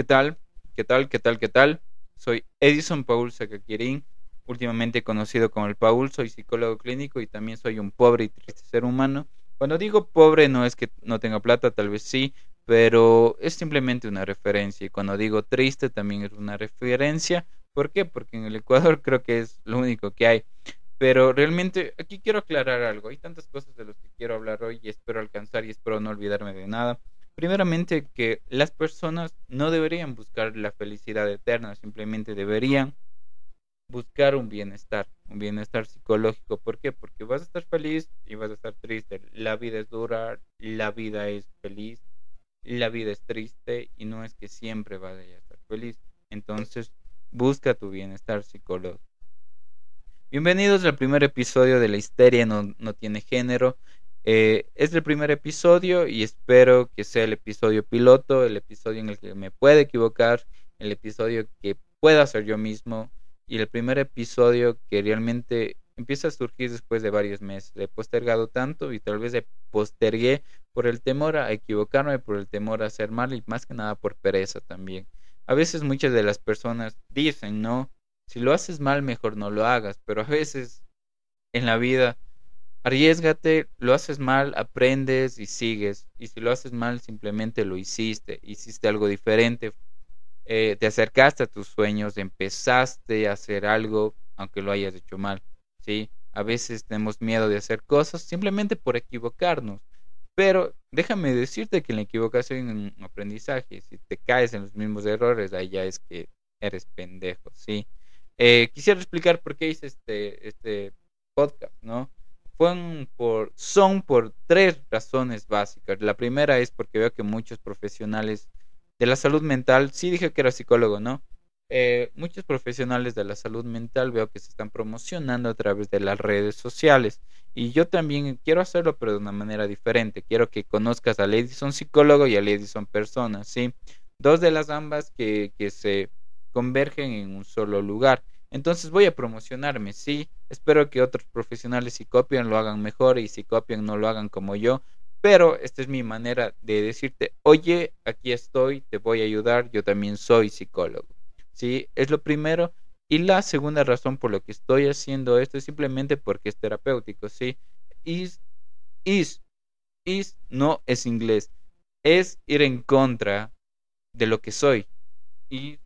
¿Qué tal? ¿Qué tal? ¿Qué tal? ¿Qué tal? Soy Edison Paul Sacaquirín, últimamente conocido como el Paul, soy psicólogo clínico y también soy un pobre y triste ser humano. Cuando digo pobre no es que no tenga plata, tal vez sí, pero es simplemente una referencia. Y cuando digo triste también es una referencia. ¿Por qué? Porque en el Ecuador creo que es lo único que hay. Pero realmente aquí quiero aclarar algo. Hay tantas cosas de las que quiero hablar hoy y espero alcanzar y espero no olvidarme de nada. Primeramente que las personas no deberían buscar la felicidad eterna, simplemente deberían buscar un bienestar, un bienestar psicológico. ¿Por qué? Porque vas a estar feliz y vas a estar triste. La vida es dura, la vida es feliz, la vida es triste y no es que siempre vaya a estar feliz. Entonces, busca tu bienestar psicológico. Bienvenidos al primer episodio de La histeria no, no tiene género. Eh, es el primer episodio y espero que sea el episodio piloto, el episodio en el que me pueda equivocar, el episodio que pueda ser yo mismo y el primer episodio que realmente empieza a surgir después de varios meses. Le he postergado tanto y tal vez le postergué por el temor a equivocarme, por el temor a hacer mal y más que nada por pereza también. A veces muchas de las personas dicen, ¿no? Si lo haces mal, mejor no lo hagas, pero a veces en la vida Arriesgate, lo haces mal, aprendes y sigues. Y si lo haces mal, simplemente lo hiciste, hiciste algo diferente, eh, te acercaste a tus sueños, empezaste a hacer algo, aunque lo hayas hecho mal. ¿sí? A veces tenemos miedo de hacer cosas simplemente por equivocarnos. Pero déjame decirte que la equivocación hay un aprendizaje. Si te caes en los mismos errores, ahí ya es que eres pendejo, ¿sí? Eh, quisiera explicar por qué hice este, este podcast, ¿no? Son por tres razones básicas. La primera es porque veo que muchos profesionales de la salud mental, sí dije que era psicólogo, ¿no? Eh, muchos profesionales de la salud mental veo que se están promocionando a través de las redes sociales. Y yo también quiero hacerlo, pero de una manera diferente. Quiero que conozcas a Edison psicólogo y a Edison persona, ¿sí? Dos de las ambas que, que se convergen en un solo lugar. Entonces voy a promocionarme, sí. Espero que otros profesionales si copian lo hagan mejor y si copian no lo hagan como yo. Pero esta es mi manera de decirte, oye, aquí estoy, te voy a ayudar, yo también soy psicólogo. Sí, es lo primero. Y la segunda razón por lo que estoy haciendo esto es simplemente porque es terapéutico, ¿sí? Is, is, is no es inglés. Es ir en contra de lo que soy. Y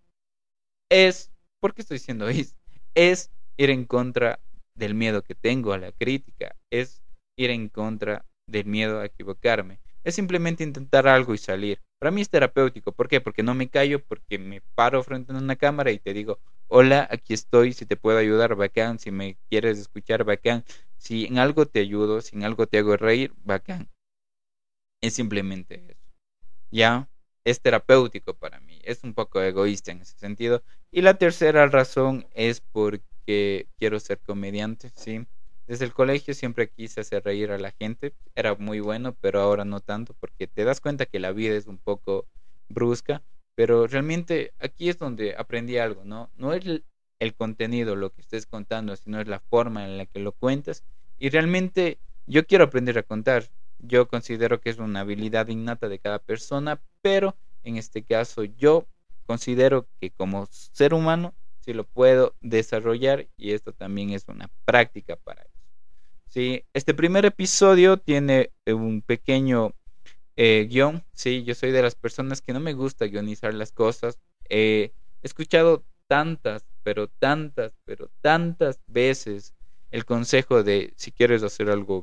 es ¿Por qué estoy diciendo es? Es ir en contra del miedo que tengo a la crítica, es ir en contra del miedo a equivocarme, es simplemente intentar algo y salir. Para mí es terapéutico, ¿por qué? Porque no me callo, porque me paro frente a una cámara y te digo, hola, aquí estoy, si te puedo ayudar, bacán, si me quieres escuchar, bacán, si en algo te ayudo, si en algo te hago reír, bacán. Es simplemente eso. ¿Ya? Es terapéutico para mí. Es un poco egoísta en ese sentido. Y la tercera razón es porque quiero ser comediante, ¿sí? Desde el colegio siempre quise hacer reír a la gente. Era muy bueno, pero ahora no tanto porque te das cuenta que la vida es un poco brusca. Pero realmente aquí es donde aprendí algo, ¿no? No es el, contenido lo que estés contando, sino es la forma en la que lo cuentas. Y realmente yo quiero aprender a contar. Yo considero que es una habilidad innata de cada persona, pero en este caso yo considero que como ser humano sí lo puedo desarrollar y esto también es una práctica para eso. Sí, este primer episodio tiene eh, un pequeño eh, guion. Sí, yo soy de las personas que no me gusta guionizar las cosas. he escuchado tantas, pero tantas, pero tantas veces el consejo de si quieres hacer algo,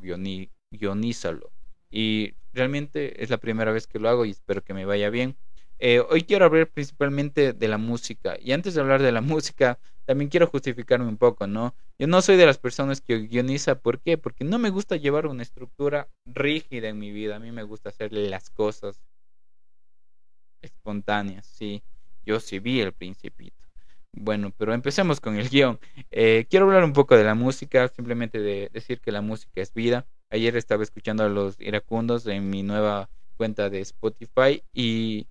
guionízalo. Y realmente es la primera vez que lo hago y espero que me vaya bien. Eh, hoy quiero hablar principalmente de la música. Y antes de hablar de la música, también quiero justificarme un poco, ¿no? Yo no soy de las personas que guioniza. ¿Por qué? Porque no me gusta llevar una estructura rígida en mi vida. A mí me gusta hacerle las cosas espontáneas, sí. Yo sí vi el principito. Bueno, pero empecemos con el guion. Eh, quiero hablar un poco de la música, simplemente de decir que la música es vida. Ayer estaba escuchando a los iracundos en mi nueva cuenta de Spotify y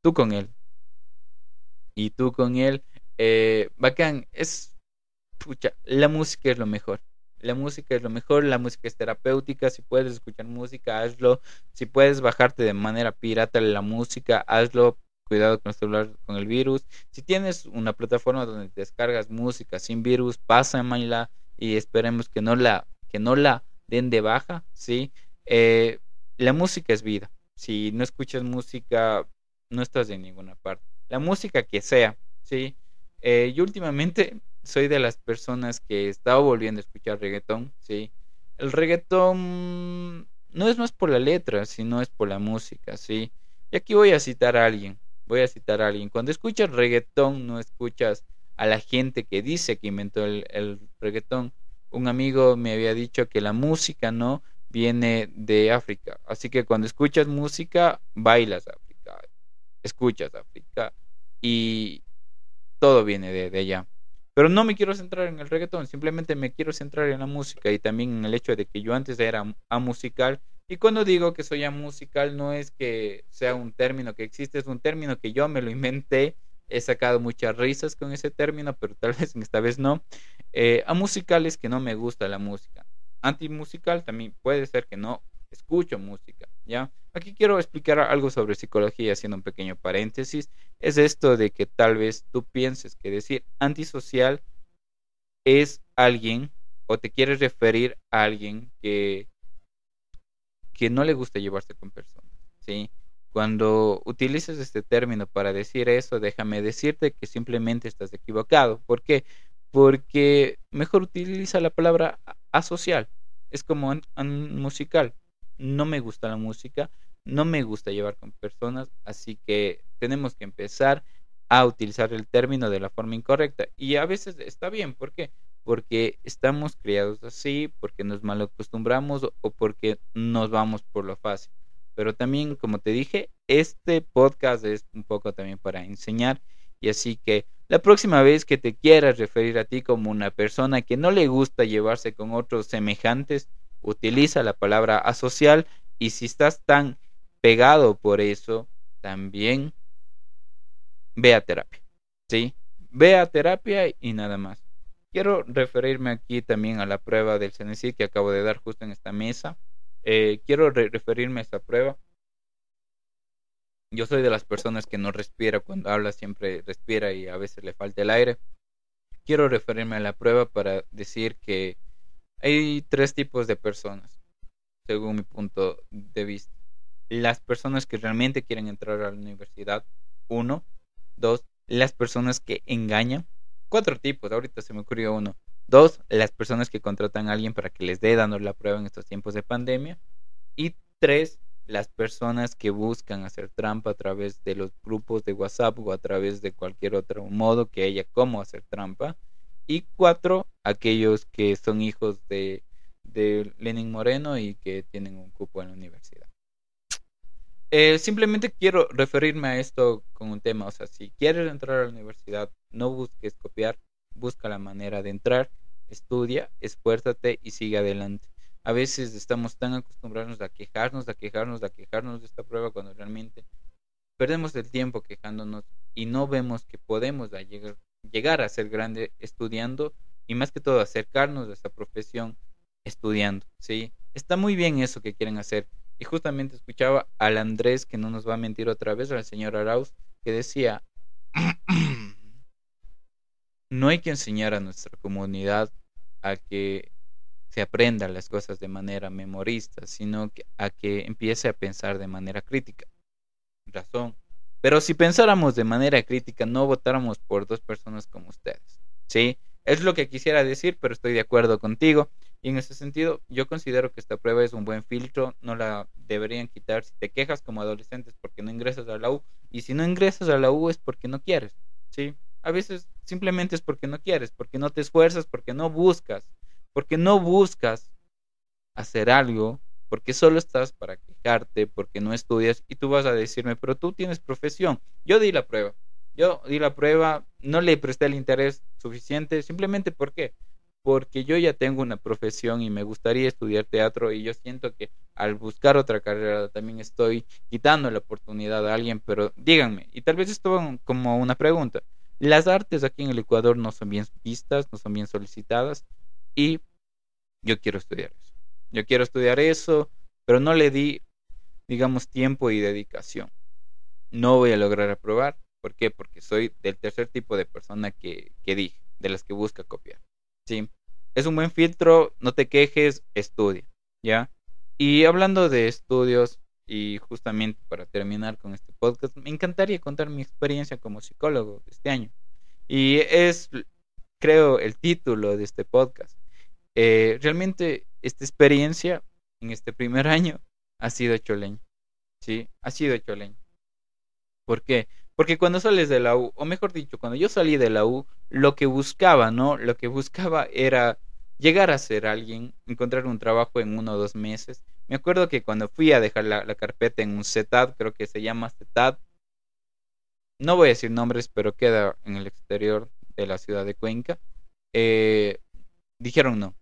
tú con él. Y tú con él. Eh, bacán, es... Pucha, la música es lo mejor. La música es lo mejor, la música es terapéutica. Si puedes escuchar música, hazlo. Si puedes bajarte de manera pirata la música, hazlo. cuidado con el celular con el virus. Si tienes una plataforma donde descargas música sin virus, pásamela y esperemos que no la, que no la den de baja, ¿sí? Eh, la música es vida. Si no escuchas música, no estás en ninguna parte. La música que sea, ¿sí? Eh, yo últimamente soy de las personas que estaba volviendo a escuchar reggaetón, ¿sí? El reggaetón no es más por la letra, sino es por la música, ¿sí? Y aquí voy a citar a alguien, voy a citar a alguien. Cuando escuchas reggaetón, no escuchas a la gente que dice que inventó el, el reggaetón. Un amigo me había dicho que la música, ¿no? Viene de África. Así que cuando escuchas música, bailas África, escuchas África y todo viene de, de allá. Pero no me quiero centrar en el reggaetón, simplemente me quiero centrar en la música y también en el hecho de que yo antes era amusical. Y cuando digo que soy amusical no es que sea un término que existe, es un término que yo me lo inventé. He sacado muchas risas con ese término, pero tal vez esta vez no. Eh, amusical es que no me gusta la música. Antimusical también puede ser que no escucho música, ¿ya? Aquí quiero explicar algo sobre psicología, haciendo un pequeño paréntesis. Es esto de que tal vez tú pienses que decir antisocial es alguien o te quieres referir a alguien que, que no le gusta llevarse con personas, ¿sí? Cuando utilizas este término para decir eso, déjame decirte que simplemente estás equivocado. ¿Por qué? Porque mejor utiliza la palabra asocial. Es como musical no me gusta la música, no me gusta llevar con personas, así que tenemos que empezar a utilizar el término de la forma incorrecta. Y a veces está bien, ¿por qué? Porque estamos criados así, porque nos mal acostumbramos o porque nos vamos por lo fácil. Pero también, como te dije, este podcast es un poco también para enseñar. Y así que la próxima vez que te quieras referir a ti como una persona que no le gusta llevarse con otros semejantes, utiliza la palabra asocial y si estás tan pegado por eso, también ve a terapia. ¿Sí? Ve a terapia y nada más. Quiero referirme aquí también a la prueba del CNC que acabo de dar justo en esta mesa. Eh, quiero referirme a esta prueba. Yo soy de las personas que no respira cuando habla, siempre respira y a veces le falta el aire. Quiero referirme a la prueba para decir que hay tres tipos de personas, según mi punto de vista. Las personas que realmente quieren entrar a la universidad, uno. Dos, las personas que engañan. Cuatro tipos, ahorita se me ocurrió uno. Dos, las personas que contratan a alguien para que les dé dando la prueba en estos tiempos de pandemia. Y tres, las personas que buscan hacer trampa a través de los grupos de WhatsApp o a través de cualquier otro modo que haya cómo hacer trampa y cuatro, aquellos que son hijos de, de Lenin Moreno y que tienen un cupo en la universidad. Eh, simplemente quiero referirme a esto con un tema, o sea, si quieres entrar a la universidad, no busques copiar, busca la manera de entrar, estudia, esfuérzate y sigue adelante. A veces estamos tan acostumbrados a quejarnos, a quejarnos, a quejarnos de esta prueba cuando realmente perdemos el tiempo quejándonos y no vemos que podemos llegar, a ser grande estudiando y más que todo acercarnos a esta profesión estudiando, ¿sí? Está muy bien eso que quieren hacer. Y justamente escuchaba al Andrés, que no nos va a mentir otra vez, al señor Arauz, que decía, no hay que enseñar a nuestra comunidad a que se aprenda las cosas de manera memorista, sino a que empiece a pensar de manera crítica. Razón. Pero si pensáramos de manera crítica, no votáramos por dos personas como ustedes. ¿Sí? Es lo que quisiera decir, pero estoy de acuerdo contigo. Y en ese sentido, yo considero que esta prueba es un buen filtro, no la deberían quitar si te quejas como adolescentes porque no ingresas a la U. Y si no ingresas a la U es porque no quieres. ¿Sí? A veces simplemente es porque no quieres, porque no te esfuerzas, porque no buscas, porque no buscas hacer algo porque solo estás para quejarte, porque no estudias y tú vas a decirme, pero tú tienes profesión. Yo di la prueba, yo di la prueba, no le presté el interés suficiente, simplemente porque porque yo ya tengo una profesión y me gustaría estudiar teatro y yo siento que al buscar otra carrera también estoy quitando la oportunidad a alguien, pero díganme, y tal vez esto como una pregunta, las artes aquí en el Ecuador no son bien vistas, no son bien solicitadas y yo quiero estudiar eso yo quiero estudiar eso, pero no le di, digamos, tiempo y dedicación. no voy a lograr aprobar. ¿Por qué? Porque soy del tercer tipo de persona que, que dije, de las que busca copiar. ¿sí? Es un buen filtro, no te quejes, estudia, ¿ya? Y hablando de estudios, y justamente para terminar con este podcast, me encantaría contar mi experiencia como psicólogo este año. Y es, creo, el título de este podcast. Eh, realmente esta experiencia en este primer año ha sido choleño. ¿Sí? Ha sido choleño. ¿Por qué? Porque cuando sales de la U, o mejor dicho, cuando yo salí de la U, lo que buscaba, ¿no? Lo que buscaba era llegar a ser alguien, encontrar un trabajo en uno o dos meses. Me acuerdo que cuando fui a dejar la, carpeta en un CETAD, creo que se llama CETAD, no voy a decir nombres, pero queda en el exterior de la ciudad de Cuenca, eh, dijeron no.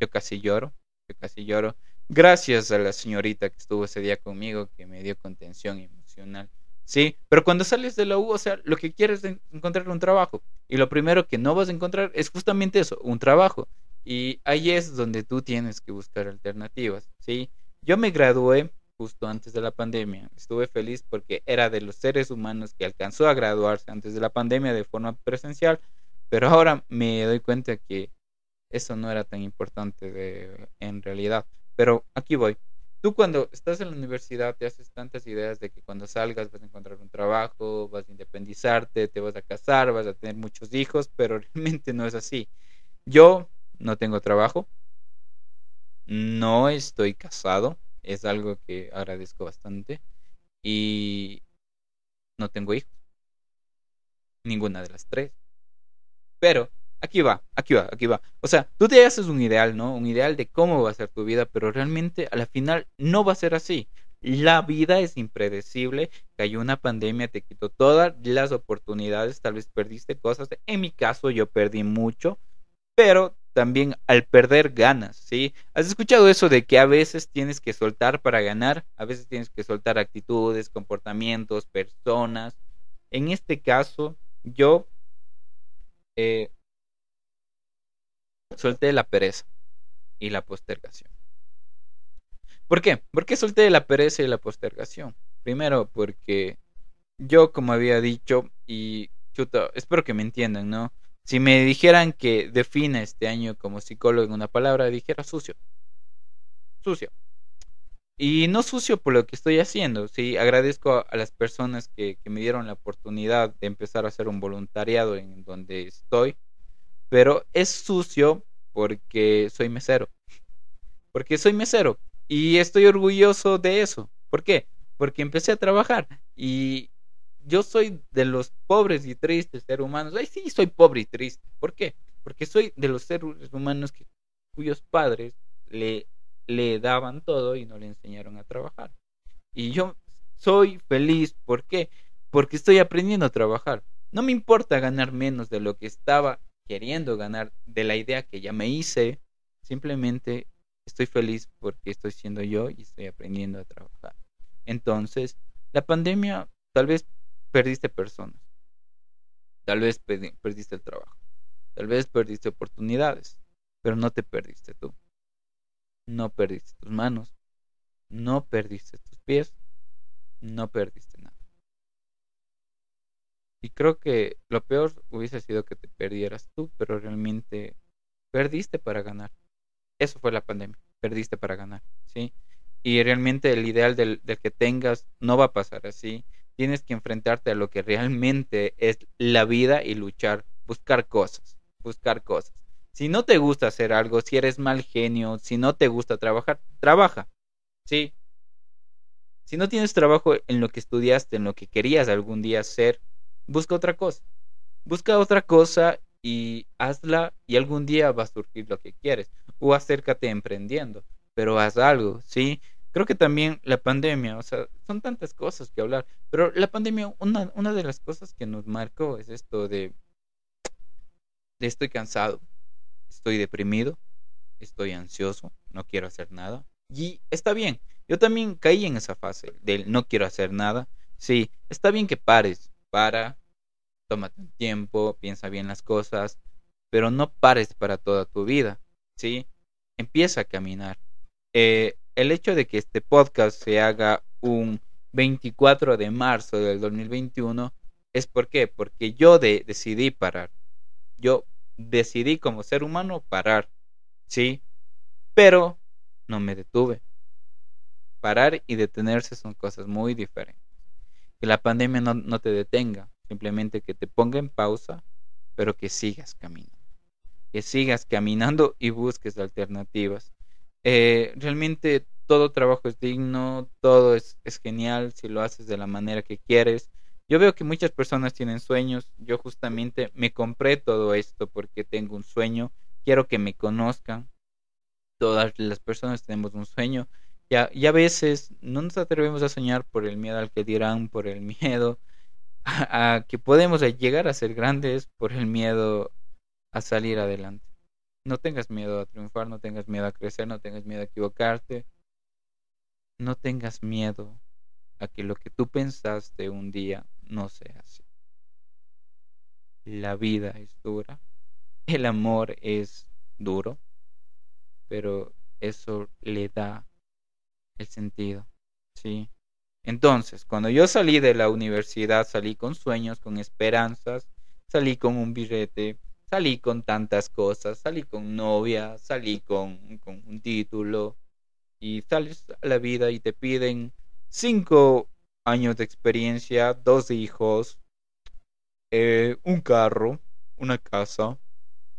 Yo casi lloro, yo casi lloro. Gracias a la señorita que estuvo ese día conmigo, que me dio contención emocional. Sí, pero cuando sales de la U, o sea, lo que quieres es encontrar un trabajo. Y lo primero que no vas a encontrar es justamente eso, un trabajo. Y ahí es donde tú tienes que buscar alternativas, ¿sí? Yo me gradué justo antes de la pandemia. Estuve feliz porque era de los seres humanos que alcanzó a graduarse antes de la pandemia de forma presencial, pero ahora me doy cuenta que eso no era tan importante de, en realidad. Pero aquí voy. Tú cuando estás en la universidad te haces tantas ideas de que cuando salgas vas a encontrar un trabajo, vas a independizarte, te vas a casar, vas a tener muchos hijos, pero realmente no es así. Yo no tengo trabajo, no estoy casado, es algo que agradezco bastante, y no tengo hijos, ninguna de las tres. Pero aquí va, aquí va, aquí va. O sea, tú te haces un ideal, ¿no? Un ideal de cómo va a ser tu vida, pero realmente a la final no va a ser así. La vida es impredecible, cayó una pandemia, te quitó todas las oportunidades, tal vez perdiste cosas. En mi caso yo perdí mucho, pero también al perder ganas, ¿sí? ¿Has escuchado eso de que a veces tienes que soltar para ganar? A veces tienes que soltar actitudes, comportamientos, personas. En este caso, yo eh, solté la pereza y la postergación. ¿Por qué? ¿Por qué solté la pereza y la postergación? Primero, porque yo, como había dicho, y chuta, espero que me entiendan, ¿no? Si me dijeran que defina este año como psicólogo en una palabra, dijera sucio. Sucio. Y no sucio por lo que estoy haciendo, sí, agradezco a, las personas que, que, me dieron la oportunidad de empezar a hacer un voluntariado en donde estoy, pero es sucio porque soy mesero. Porque soy mesero y estoy orgulloso de eso. ¿Por qué? Porque empecé a trabajar y yo soy de los pobres y tristes seres humanos. Ay, sí, soy pobre y triste. ¿Por qué? Porque soy de los seres humanos que, cuyos padres le, le daban todo y no le enseñaron a trabajar. Y yo soy feliz. ¿Por qué? Porque estoy aprendiendo a trabajar. No me importa ganar menos de lo que estaba queriendo ganar, de la idea que ya me hice. Simplemente estoy feliz porque estoy siendo yo y estoy aprendiendo a trabajar. Entonces, la pandemia tal vez perdiste personas. Tal vez perdiste el trabajo. Tal vez perdiste oportunidades. Pero no te perdiste tú. No perdiste tus manos. No perdiste tus pies. No perdiste. Y creo que lo peor hubiese sido que te perdieras tú, pero realmente perdiste para ganar. Eso fue la pandemia. Perdiste para ganar, ¿sí? Y realmente el ideal del, del que tengas no va a pasar así tienes que enfrentarte a lo que realmente es la vida y luchar, buscar cosas, buscar cosas. Si no te gusta hacer algo, si eres mal genio, si no te gusta trabajar, trabaja. Sí. Si no tienes trabajo en lo que estudiaste, en lo que querías algún día hacer, busca otra cosa. Busca otra cosa y hazla y algún día va a surgir lo que quieres. O acércate emprendiendo, pero haz algo, ¿sí? Creo que también la pandemia, o sea, son tantas cosas que hablar, pero la pandemia, una, de las cosas que nos marcó es esto de, de estoy cansado, estoy deprimido, estoy ansioso, no quiero hacer nada. Y está bien, yo también caí en esa fase del no quiero hacer nada. Sí, está bien que pares, para, tómate un tiempo, piensa bien las cosas, pero no pares para toda tu vida, ¿sí? Empieza a caminar. Eh, el hecho de que este podcast se haga un 24 de marzo del 2021 es por qué, porque yo decidí parar. Yo decidí como ser humano parar, ¿sí? Pero no me detuve. Parar y detenerse son cosas muy diferentes. Que la pandemia no te detenga, simplemente que te ponga en pausa, pero que sigas caminando. Que sigas caminando y busques alternativas. Eh, realmente todo trabajo es digno, todo es, genial si lo haces de la manera que quieres. Yo veo que muchas personas tienen sueños. Yo justamente me compré todo esto porque tengo un sueño. Quiero que me conozcan. Todas las personas tenemos un sueño. Y a, veces no nos atrevemos a soñar por el miedo al que dirán, por el miedo a, que podemos llegar a ser grandes, por el miedo a salir adelante. No tengas miedo a triunfar, no tengas miedo a crecer, no tengas miedo a equivocarte. No tengas miedo a que lo que tú pensaste un día no sea así. La vida es dura, el amor es duro, pero eso le da el sentido, ¿sí? Entonces, cuando yo salí de la universidad, salí con sueños, con esperanzas, salí con un billete, salí con tantas cosas, salí con novia, salí con, con un título, y sales a la vida y te piden cinco años de experiencia, dos hijos, eh, un carro, una casa,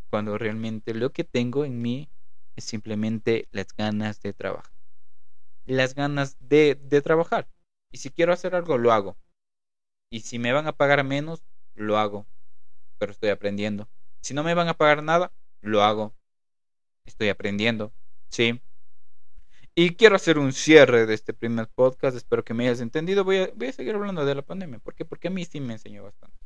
cuando realmente lo que tengo en mí es simplemente las ganas de trabajar. Las ganas de, de trabajar. Y si quiero hacer algo, lo hago. Y si me van a pagar menos, lo hago. Pero estoy aprendiendo. Si no me van a pagar nada, lo hago. Estoy aprendiendo. Sí. Y quiero hacer un cierre de este primer podcast. Espero que me hayas entendido. Voy a, voy a seguir hablando de la pandemia. ¿Por qué? Porque a mí sí me enseñó bastante.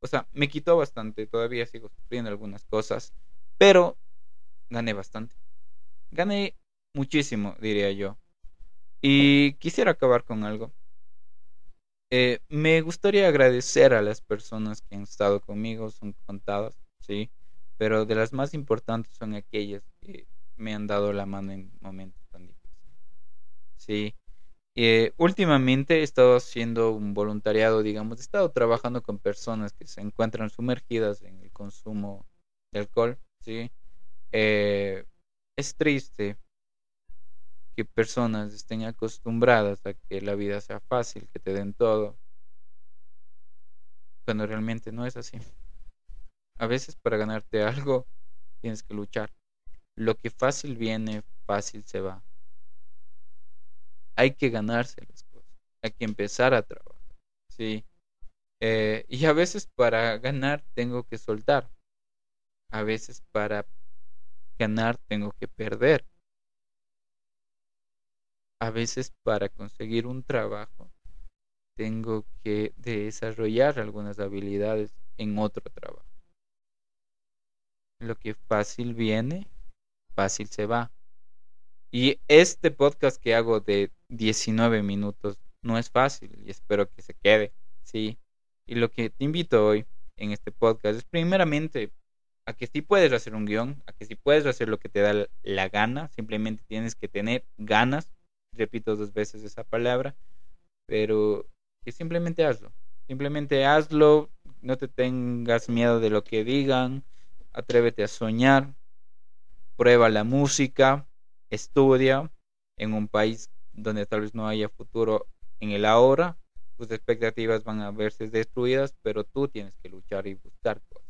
O sea, me quitó bastante. Todavía sigo sufriendo algunas cosas. Pero gané bastante. Gané muchísimo, diría yo. Y quisiera acabar con algo. Eh, me gustaría agradecer a las personas que han estado conmigo. Son contadas, sí. Pero de las más importantes son aquellas que me han dado la mano en momentos tan difíciles. Sí. Eh, últimamente he estado haciendo un voluntariado, digamos, he estado trabajando con personas que se encuentran sumergidas en el consumo de alcohol, ¿sí? Eh, es triste que personas estén acostumbradas a que la vida sea fácil, que te den todo, cuando realmente no es así. A veces para ganarte algo tienes que luchar. Lo que fácil viene, fácil se va hay que ganarse las cosas, hay que empezar a trabajar, ¿sí? Eh, y a veces para ganar tengo que soltar, a veces para ganar tengo que perder, a veces para conseguir un trabajo tengo que desarrollar algunas habilidades en otro trabajo. Lo que fácil viene, fácil se va. Y este podcast que hago de 19 minutos no es fácil y espero que se quede, ¿sí? Y lo que te invito hoy en este podcast es primeramente a que sí puedes hacer un guion, a que sí puedes hacer lo que te da la gana, simplemente tienes que tener ganas, repito dos veces esa palabra, pero simplemente hazlo, simplemente hazlo, no te tengas miedo de lo que digan, atrévete a soñar, prueba la música, estudia en un país donde tal vez no haya futuro en el ahora, tus expectativas van a verse destruidas, pero tú tienes que luchar y buscar cosas.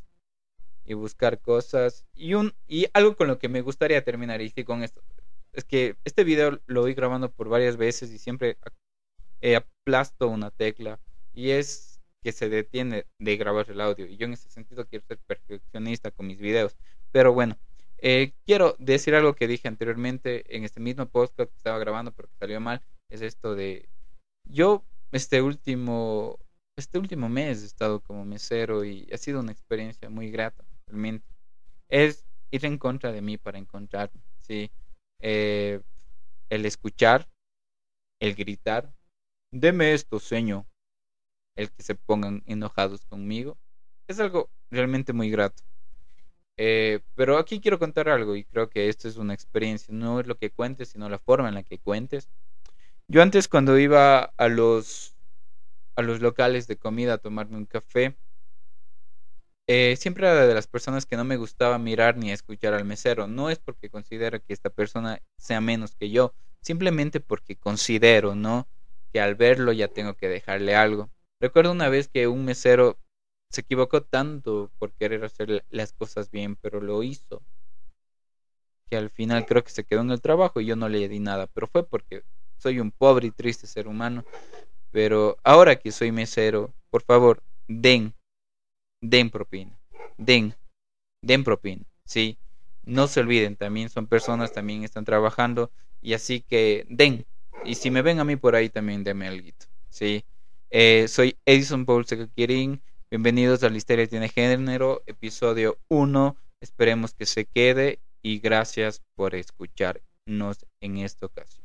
Y buscar cosas. Y, un, y algo con lo que me gustaría terminar, y con esto, es que este video lo voy grabando por varias veces y siempre aplasto una tecla y es que se detiene de grabar el audio. Y yo en ese sentido quiero ser perfeccionista con mis videos. Pero bueno, eh, quiero decir algo que dije anteriormente en este mismo podcast que estaba grabando, pero que salió mal. Es esto de. Yo, este último. Este último mes he estado como mesero y ha sido una experiencia muy grata, realmente. Es ir en contra de mí para encontrarme, ¿sí? Eh, el escuchar, el gritar, deme esto, sueño, el que se pongan enojados conmigo, es algo realmente muy grato. Eh, pero aquí quiero contar algo y creo que esto es una experiencia, no es lo que cuentes, sino la forma en la que cuentes. Yo antes cuando iba a los a los locales de comida a tomarme un café, eh, siempre era de las personas que no me gustaba mirar ni escuchar al mesero. No es porque considero que esta persona sea menos que yo, simplemente porque considero, ¿no? Que al verlo ya tengo que dejarle algo. Recuerdo una vez que un mesero se equivocó tanto por querer hacer las cosas bien, pero lo hizo. Que al final creo que se quedó en el trabajo y yo no le di nada, pero fue porque soy un pobre y triste ser humano. Pero ahora que soy mesero, por favor, den, den propina, den, den propina, ¿sí? No se olviden, también son personas, también están trabajando y así que den. Y si me ven a mí por ahí, también denme algo, ¿sí? Eh, soy Edison Paul Secaquirín. Bienvenidos a La Histeria Tiene Género, episodio 1. Esperemos que se quede y gracias por escucharnos en esta ocasión.